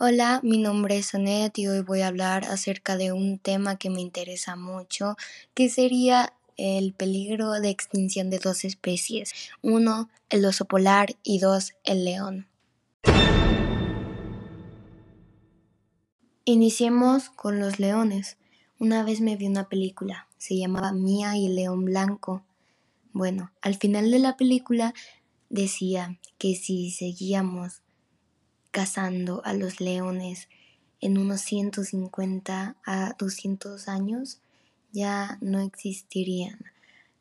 Hola, mi nombre es Anet y hoy voy a hablar acerca de un tema que me interesa mucho, que sería el peligro de extinción de dos especies. Uno, el oso polar y dos, el león. Iniciemos con los leones. Una vez me vi una película, se llamaba Mía y el león blanco. Bueno, al final de la película decía que si seguíamos cazando a los leones en unos 150 a 200 años ya no existirían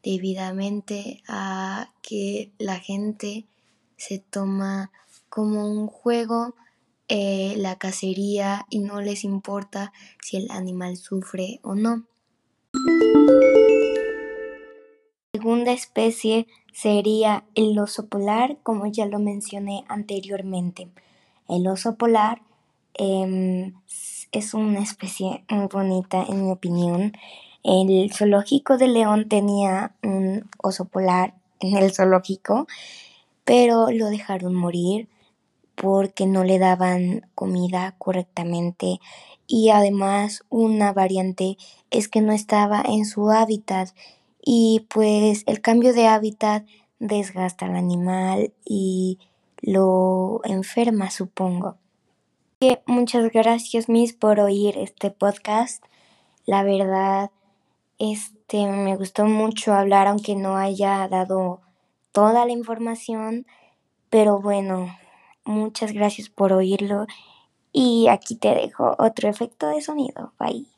debidamente a que la gente se toma como un juego eh, la cacería y no les importa si el animal sufre o no. La segunda especie sería el oso polar, como ya lo mencioné anteriormente. El oso polar em, es una especie muy bonita en mi opinión. El zoológico de León tenía un oso polar en el zoológico, pero lo dejaron morir porque no le daban comida correctamente y además una variante es que no estaba en su hábitat y pues el cambio de hábitat desgasta al animal y lo enferma, supongo. Muchas gracias, Miss, por oír este podcast. La verdad, este me gustó mucho hablar, aunque no haya dado toda la información. Pero bueno, muchas gracias por oírlo. Y aquí te dejo otro efecto de sonido. Bye.